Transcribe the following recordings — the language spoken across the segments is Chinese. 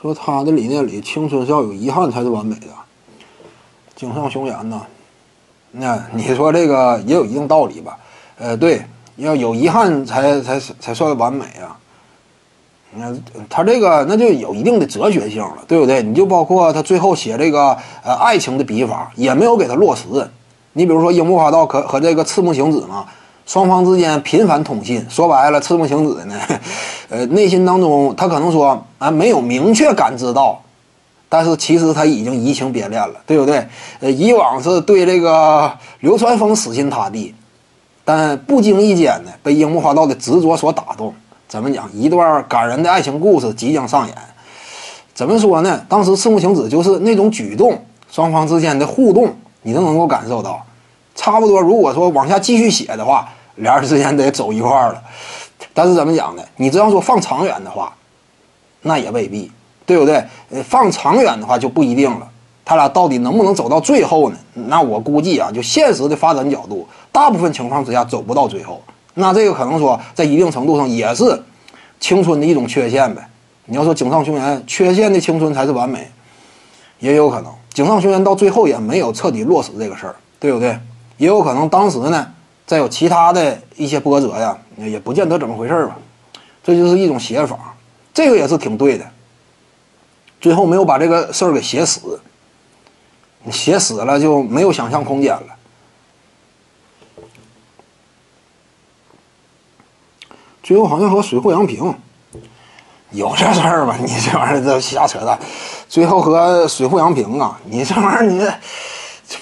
说他的理念里，青春是要有遗憾才是完美的。井上雄彦呢？那你说这个也有一定道理吧？呃，对，要有遗憾才才才算完美啊。那他这个那就有一定的哲学性了，对不对？你就包括他最后写这个呃爱情的笔法，也没有给他落实。你比如说樱木花道和和这个赤木晴子嘛，双方之间频繁通信，说白了，赤木晴子呢，呃，内心当中他可能说啊没有明确感知到，但是其实他已经移情别恋了，对不对？呃，以往是对这个流川枫死心塌地，但不经意间呢，被樱木花道的执着所打动。怎么讲？一段感人的爱情故事即将上演。怎么说呢？当时赤木晴子就是那种举动，双方之间的互动，你都能够感受到。差不多，如果说往下继续写的话，俩人之间得走一块儿了。但是怎么讲呢？你这样说放长远的话，那也未必，对不对？放长远的话就不一定了。他俩到底能不能走到最后呢？那我估计啊，就现实的发展角度，大部分情况之下走不到最后。那这个可能说，在一定程度上也是青春的一种缺陷呗。你要说井上雄彦缺陷的青春才是完美，也有可能井上雄彦到最后也没有彻底落实这个事儿，对不对？也有可能当时呢，再有其他的一些波折呀，也不见得怎么回事吧。这就是一种写法，这个也是挺对的。最后没有把这个事儿给写死，你写死了就没有想象空间了。最后好像和水户洋平有这事儿吧？你这玩意儿都瞎扯淡。最后和水户洋平啊，你这玩意儿你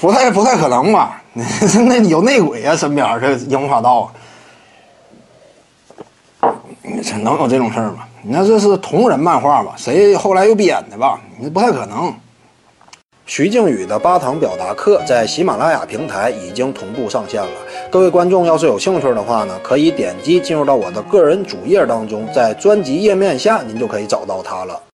不太不太可能吧？那有内鬼啊，身边这樱花道啊，这能有这种事儿吗？你那这是同人漫画吧？谁后来又编的吧？你不太可能。徐静宇的八堂表达课在喜马拉雅平台已经同步上线了。各位观众要是有兴趣的话呢，可以点击进入到我的个人主页当中，在专辑页面下您就可以找到它了。